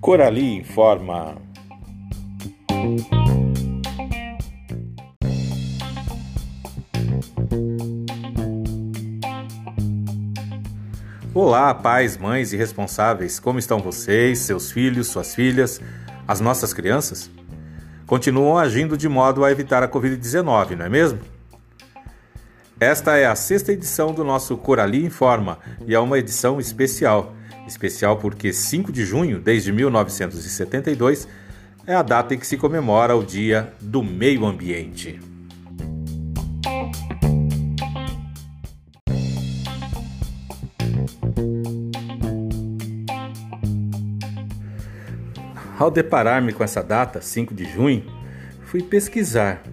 Corali informa. Olá, pais, mães e responsáveis, como estão vocês, seus filhos, suas filhas, as nossas crianças? Continuam agindo de modo a evitar a Covid-19, não é mesmo? Esta é a sexta edição do nosso Corali Informa e é uma edição especial. Especial porque 5 de junho, desde 1972, é a data em que se comemora o Dia do Meio Ambiente. Ao deparar-me com essa data, 5 de junho, fui pesquisar.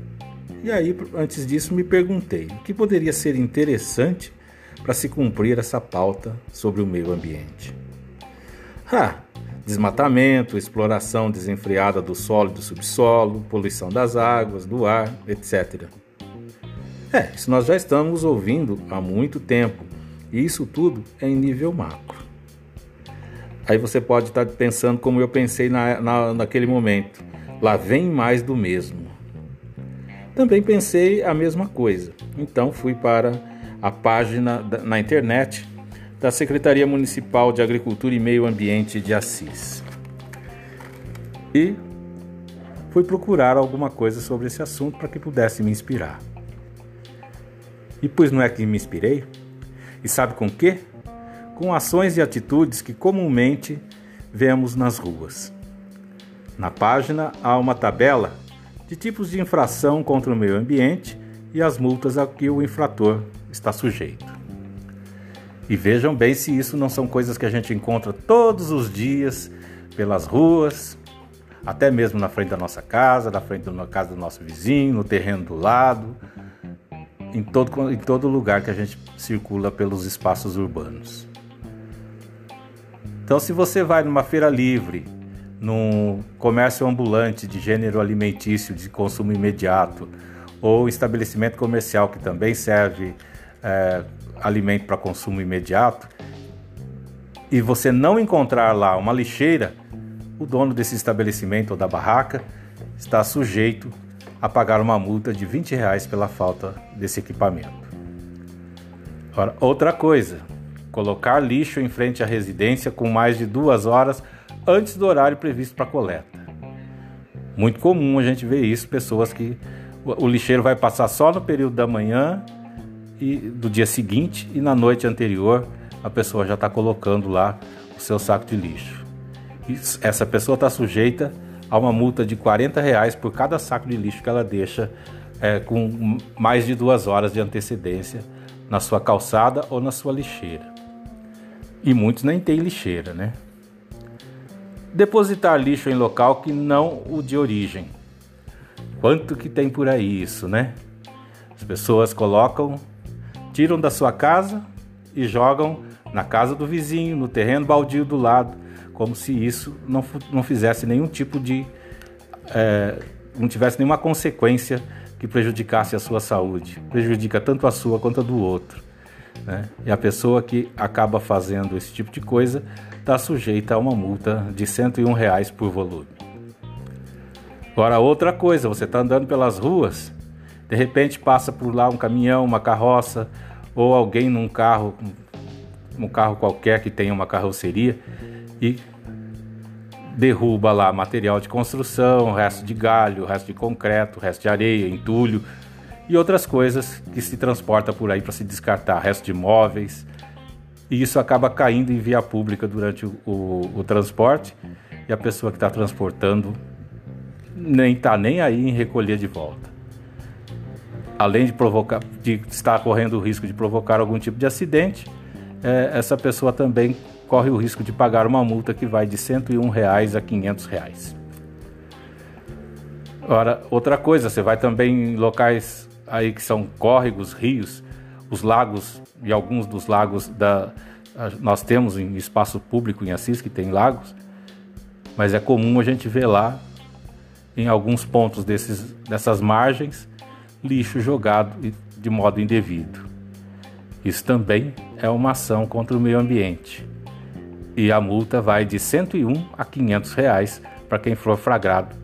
E aí, antes disso, me perguntei o que poderia ser interessante para se cumprir essa pauta sobre o meio ambiente. Ah, desmatamento, exploração desenfreada do solo e do subsolo, poluição das águas, do ar, etc. É, isso nós já estamos ouvindo há muito tempo, e isso tudo é em nível macro. Aí você pode estar pensando como eu pensei na, na, naquele momento. Lá vem mais do mesmo. Também pensei a mesma coisa. Então fui para a página na internet da Secretaria Municipal de Agricultura e Meio Ambiente de Assis. E fui procurar alguma coisa sobre esse assunto para que pudesse me inspirar. E pois não é que me inspirei? E sabe com que? com ações e atitudes que comumente vemos nas ruas. Na página há uma tabela de tipos de infração contra o meio ambiente e as multas a que o infrator está sujeito. E vejam bem se isso não são coisas que a gente encontra todos os dias pelas ruas, até mesmo na frente da nossa casa, na frente da casa do nosso vizinho, no terreno do lado, em todo, em todo lugar que a gente circula pelos espaços urbanos. Então, se você vai numa feira livre, num comércio ambulante de gênero alimentício de consumo imediato, ou estabelecimento comercial que também serve é, alimento para consumo imediato, e você não encontrar lá uma lixeira, o dono desse estabelecimento ou da barraca está sujeito a pagar uma multa de 20 reais pela falta desse equipamento. Outra coisa, colocar lixo em frente à residência com mais de duas horas antes do horário previsto para coleta. Muito comum a gente ver isso, pessoas que o lixeiro vai passar só no período da manhã e do dia seguinte e na noite anterior a pessoa já está colocando lá o seu saco de lixo. E essa pessoa está sujeita a uma multa de 40 reais por cada saco de lixo que ela deixa é, com mais de duas horas de antecedência na sua calçada ou na sua lixeira. E muitos nem têm lixeira, né? Depositar lixo em local que não o de origem. Quanto que tem por aí isso, né? As pessoas colocam, tiram da sua casa e jogam na casa do vizinho, no terreno baldio do lado, como se isso não, não fizesse nenhum tipo de. É, não tivesse nenhuma consequência que prejudicasse a sua saúde. Prejudica tanto a sua quanto a do outro. Né? E a pessoa que acaba fazendo esse tipo de coisa está sujeita a uma multa de 101 reais por volume. Agora, outra coisa, você está andando pelas ruas, de repente passa por lá um caminhão, uma carroça ou alguém num carro, um carro qualquer que tenha uma carroceria e derruba lá material de construção, resto de galho, resto de concreto, resto de areia, entulho e outras coisas que se transporta por aí para se descartar, resto de móveis. E isso acaba caindo em via pública durante o, o, o transporte e a pessoa que está transportando nem está nem aí em recolher de volta. Além de provocar, de estar correndo o risco de provocar algum tipo de acidente, é, essa pessoa também corre o risco de pagar uma multa que vai de 101 reais a 500 reais. Ora, outra coisa, você vai também em locais aí que são córregos, rios, os lagos e alguns dos lagos da nós temos em espaço público em Assis que tem lagos, mas é comum a gente ver lá em alguns pontos desses, dessas margens lixo jogado de modo indevido. Isso também é uma ação contra o meio ambiente. E a multa vai de 101 a 500 reais para quem for flagrado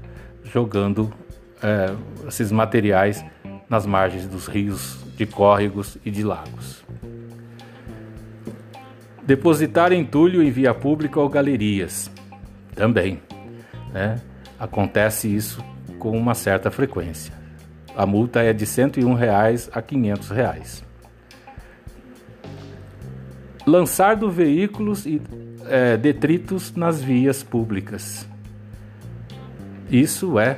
jogando é, esses materiais nas margens dos rios, de córregos e de lagos. Depositar entulho em via pública ou galerias. Também. Né? Acontece isso com uma certa frequência. A multa é de 101 reais a 500 reais. Lançar do veículos e é, detritos nas vias públicas. Isso é,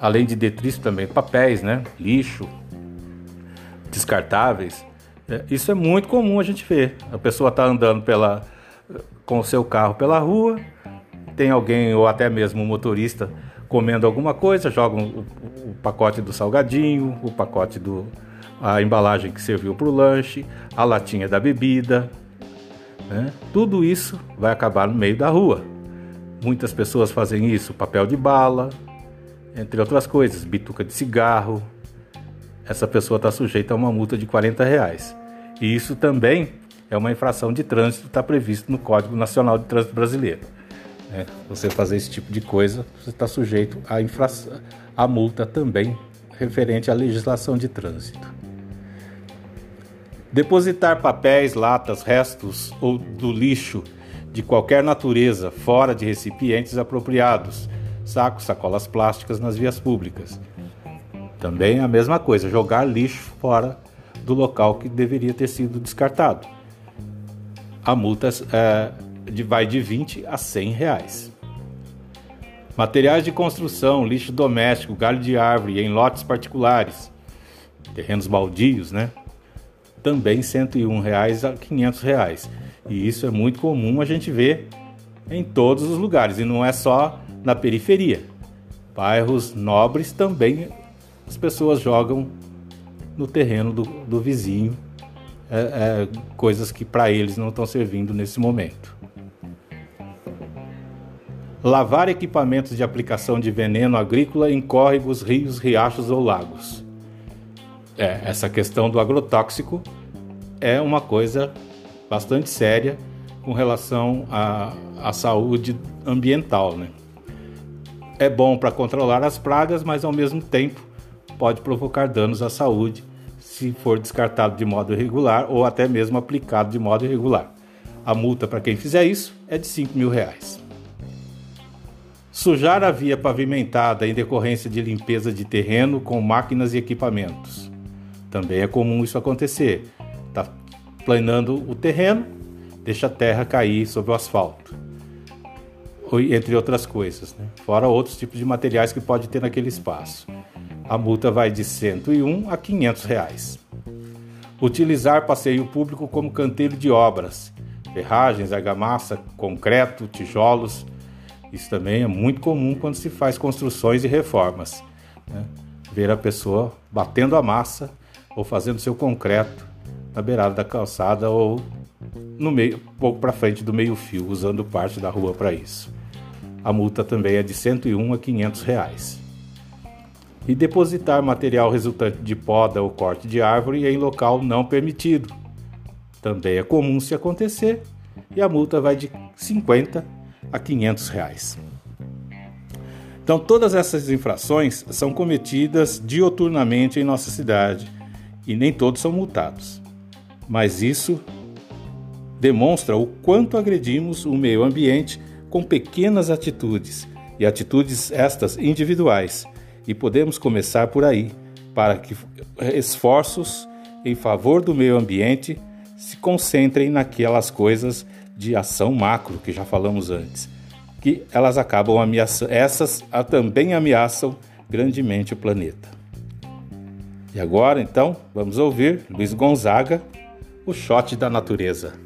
além de detritos também, papéis, né? lixo, descartáveis. É, isso é muito comum a gente ver. A pessoa está andando pela, com o seu carro pela rua, tem alguém ou até mesmo um motorista comendo alguma coisa, joga o, o pacote do salgadinho, o pacote do a embalagem que serviu para o lanche, a latinha da bebida, né? tudo isso vai acabar no meio da rua. Muitas pessoas fazem isso, papel de bala, entre outras coisas, bituca de cigarro. Essa pessoa está sujeita a uma multa de 40 reais. E isso também é uma infração de trânsito, está previsto no Código Nacional de Trânsito Brasileiro. É, você fazer esse tipo de coisa, você está sujeito à infração, à multa também referente à legislação de trânsito. Depositar papéis, latas, restos ou do lixo de qualquer natureza fora de recipientes apropriados, sacos, sacolas plásticas nas vias públicas. Também a mesma coisa, jogar lixo fora do local que deveria ter sido descartado. A multa é, vai de 20 a 100 reais. Materiais de construção, lixo doméstico, galho de árvore em lotes particulares, terrenos baldios, né? Também 101 reais a 500 reais. E isso é muito comum a gente ver em todos os lugares e não é só na periferia. Bairros nobres também as pessoas jogam no terreno do, do vizinho é, é, coisas que para eles não estão servindo nesse momento lavar equipamentos de aplicação de veneno agrícola em córregos, rios, riachos ou lagos. É, essa questão do agrotóxico é uma coisa bastante séria com relação à, à saúde ambiental. Né? É bom para controlar as pragas, mas ao mesmo tempo pode provocar danos à saúde se for descartado de modo irregular ou até mesmo aplicado de modo irregular. A multa para quem fizer isso é de 5 mil reais. Sujar a via pavimentada em decorrência de limpeza de terreno com máquinas e equipamentos. Também é comum isso acontecer. Está planando o terreno, deixa a terra cair sobre o asfalto. Entre outras coisas, né? fora outros tipos de materiais que pode ter naquele espaço. A multa vai de 101 a 500 reais. Utilizar passeio público como canteiro de obras, ferragens, argamassa, concreto, tijolos, isso também é muito comum quando se faz construções e reformas. Né? Ver a pessoa batendo a massa ou fazendo seu concreto na beirada da calçada ou no meio, pouco para frente do meio-fio, usando parte da rua para isso. A multa também é de 101 a 500 reais. E depositar material resultante de poda ou corte de árvore em local não permitido. Também é comum se acontecer e a multa vai de 50 a 500 reais. Então, todas essas infrações são cometidas dioturnamente em nossa cidade e nem todos são multados. Mas isso demonstra o quanto agredimos o meio ambiente com pequenas atitudes e atitudes estas individuais. E podemos começar por aí, para que esforços em favor do meio ambiente se concentrem naquelas coisas de ação macro que já falamos antes, que elas acabam ameaçando, essas também ameaçam grandemente o planeta. E agora, então, vamos ouvir Luiz Gonzaga, o shot da natureza.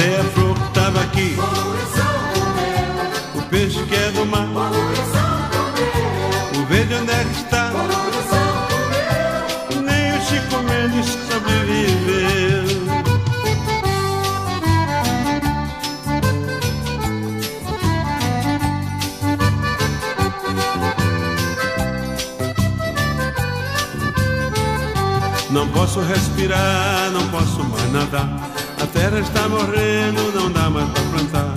Cadê a flor que aqui? O peixe que é do mar. O verde onde é que está? Nem o Chico Mendes sobreviveu. Não posso respirar, não posso mais nadar. A terra está morrendo, não dá mais para plantar.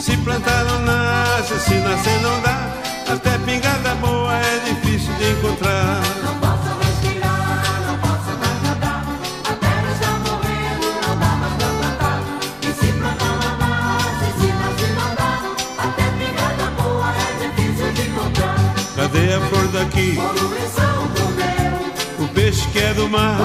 Se plantar não nasce, se nascer não dá. Até pingada boa é difícil de encontrar. Não posso respirar, não posso mais nadar. A terra está morrendo, não dá mais pra plantar. E se plantar não nasce, se nascer não dá. Até pingada boa é difícil de encontrar. Cadê a flor daqui? Poluição O peixe que é do mar.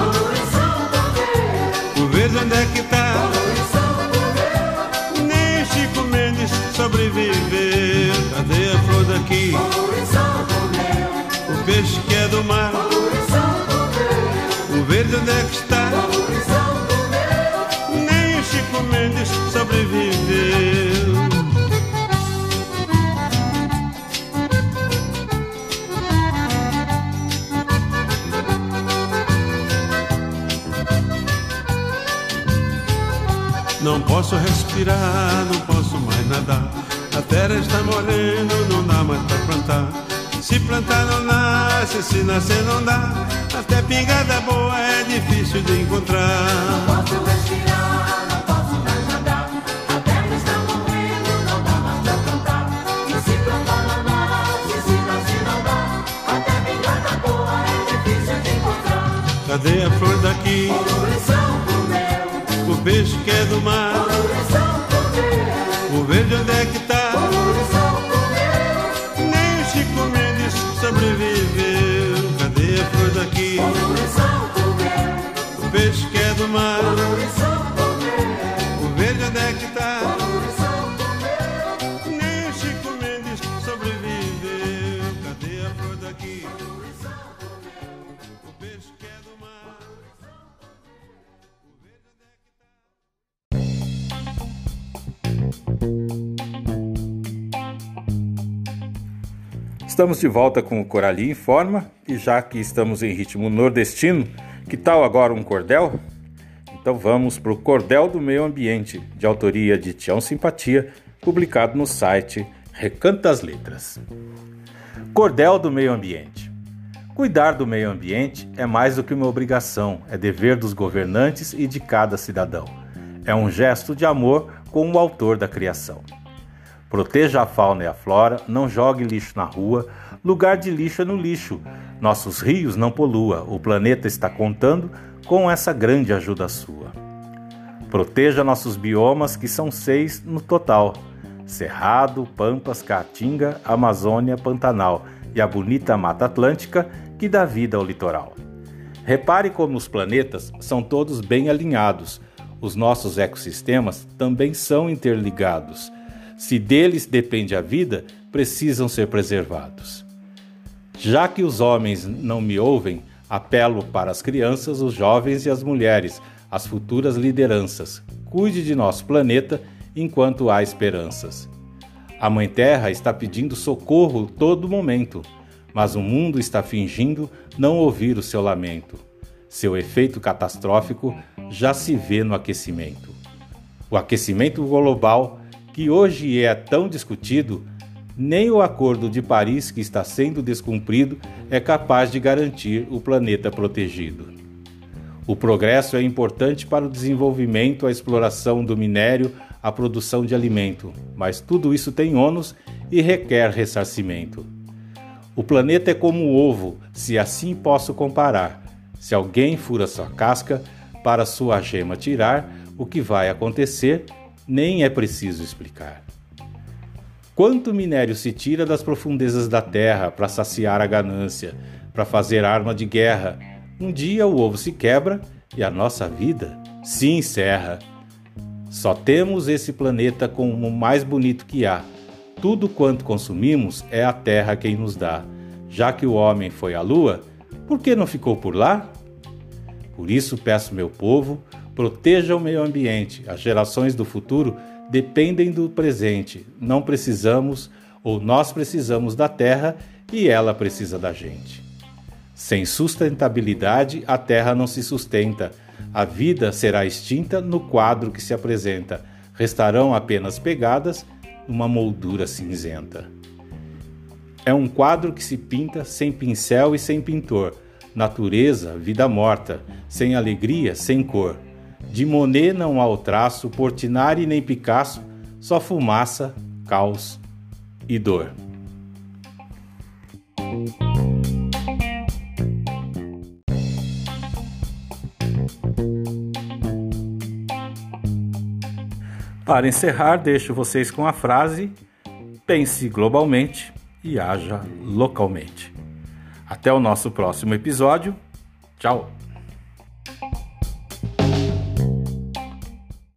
Não posso respirar, não posso mais nadar. A terra está morrendo, não dá mais pra plantar. Se plantar não nasce, se nascer não dá. Até pingada boa é difícil de encontrar. Posso respirar, não posso mais nadar. A terra está morrendo, não dá mais pra plantar. E se plantar não nasce, se nascer não dá. Até pingada boa é difícil de encontrar. Cadê a flor daqui? Peixe que é do mar. O verde onde é que tá? Nem o Chico Mendes sobreviveu. Cadê a flor daqui? O peixe que é do mar. O verde onde é que tá? Estamos de volta com o Coralie em Forma e já que estamos em ritmo nordestino, que tal agora um cordel? Então vamos para o Cordel do Meio Ambiente, de autoria de Tião Simpatia, publicado no site Recanto das Letras. Cordel do Meio Ambiente. Cuidar do meio ambiente é mais do que uma obrigação, é dever dos governantes e de cada cidadão. É um gesto de amor com o autor da criação. Proteja a fauna e a flora, não jogue lixo na rua, lugar de lixo é no lixo. Nossos rios não polua, o planeta está contando com essa grande ajuda sua. Proteja nossos biomas, que são seis no total: Cerrado, Pampas, Caatinga, Amazônia, Pantanal e a bonita Mata Atlântica, que dá vida ao litoral. Repare como os planetas são todos bem alinhados. Os nossos ecossistemas também são interligados. Se deles depende a vida, precisam ser preservados. Já que os homens não me ouvem, apelo para as crianças, os jovens e as mulheres, as futuras lideranças. Cuide de nosso planeta enquanto há esperanças. A Mãe Terra está pedindo socorro todo momento, mas o mundo está fingindo não ouvir o seu lamento. Seu efeito catastrófico já se vê no aquecimento. O aquecimento global, que hoje é tão discutido, nem o Acordo de Paris, que está sendo descumprido, é capaz de garantir o planeta protegido. O progresso é importante para o desenvolvimento, a exploração do minério, a produção de alimento, mas tudo isso tem ônus e requer ressarcimento. O planeta é como o ovo, se assim posso comparar. Se alguém fura sua casca para sua gema tirar, o que vai acontecer nem é preciso explicar. Quanto minério se tira das profundezas da terra para saciar a ganância, para fazer arma de guerra? Um dia o ovo se quebra e a nossa vida se encerra. Só temos esse planeta como o mais bonito que há. Tudo quanto consumimos é a terra quem nos dá. Já que o homem foi à lua, por que não ficou por lá? Por isso peço, meu povo, proteja o meio ambiente. As gerações do futuro dependem do presente. Não precisamos, ou nós precisamos da terra e ela precisa da gente. Sem sustentabilidade, a terra não se sustenta. A vida será extinta no quadro que se apresenta. Restarão apenas pegadas numa moldura cinzenta. É um quadro que se pinta sem pincel e sem pintor. Natureza, vida morta, sem alegria, sem cor. De Monet não há o traço, Portinari nem Picasso, só fumaça, caos e dor. Para encerrar, deixo vocês com a frase: pense globalmente e haja localmente. Até o nosso próximo episódio. Tchau!